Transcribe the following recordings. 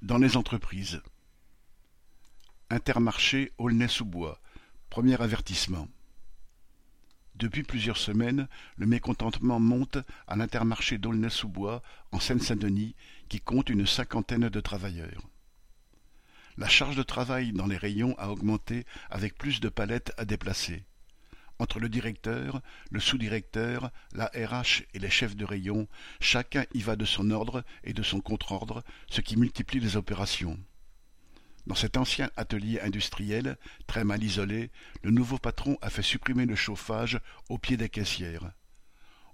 Dans les entreprises. Intermarché Aulnay-sous-Bois. Premier avertissement. Depuis plusieurs semaines, le mécontentement monte à l'Intermarché d'Aulnay-sous-Bois, en Seine-Saint-Denis, qui compte une cinquantaine de travailleurs. La charge de travail dans les rayons a augmenté avec plus de palettes à déplacer. Entre le directeur, le sous-directeur, la RH et les chefs de rayon, chacun y va de son ordre et de son contre-ordre, ce qui multiplie les opérations. Dans cet ancien atelier industriel, très mal isolé, le nouveau patron a fait supprimer le chauffage au pied des caissières.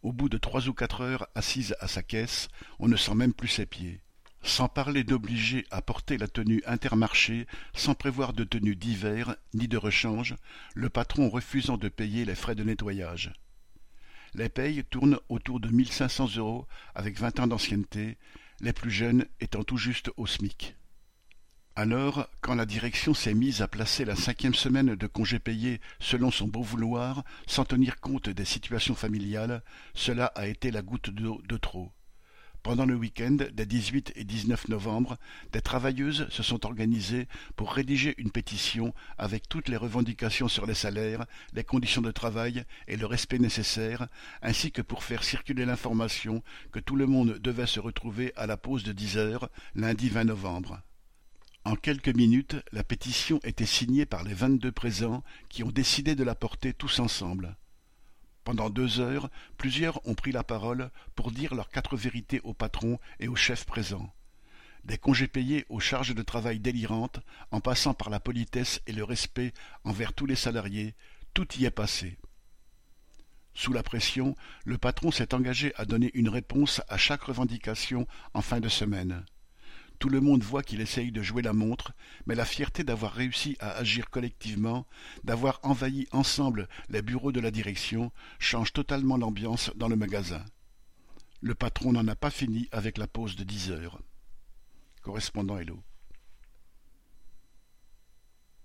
Au bout de trois ou quatre heures assise à sa caisse, on ne sent même plus ses pieds sans parler d'obliger à porter la tenue intermarché sans prévoir de tenue d'hiver ni de rechange, le patron refusant de payer les frais de nettoyage. Les payes tournent autour de mille cinq cents euros avec vingt ans d'ancienneté, les plus jeunes étant tout juste au SMIC. Alors, quand la direction s'est mise à placer la cinquième semaine de congés payés selon son beau vouloir, sans tenir compte des situations familiales, cela a été la goutte d'eau de trop. Pendant le week-end des 18 et 19 novembre, des travailleuses se sont organisées pour rédiger une pétition avec toutes les revendications sur les salaires, les conditions de travail et le respect nécessaire, ainsi que pour faire circuler l'information que tout le monde devait se retrouver à la pause de 10 heures, lundi 20 novembre. En quelques minutes, la pétition était signée par les vingt-deux présents qui ont décidé de la porter tous ensemble. Pendant deux heures, plusieurs ont pris la parole pour dire leurs quatre vérités au patron et au chef présent. Des congés payés aux charges de travail délirantes, en passant par la politesse et le respect envers tous les salariés, tout y est passé. Sous la pression, le patron s'est engagé à donner une réponse à chaque revendication en fin de semaine. Tout le monde voit qu'il essaye de jouer la montre, mais la fierté d'avoir réussi à agir collectivement, d'avoir envahi ensemble les bureaux de la direction, change totalement l'ambiance dans le magasin. Le patron n'en a pas fini avec la pause de dix heures. Correspondant Hello.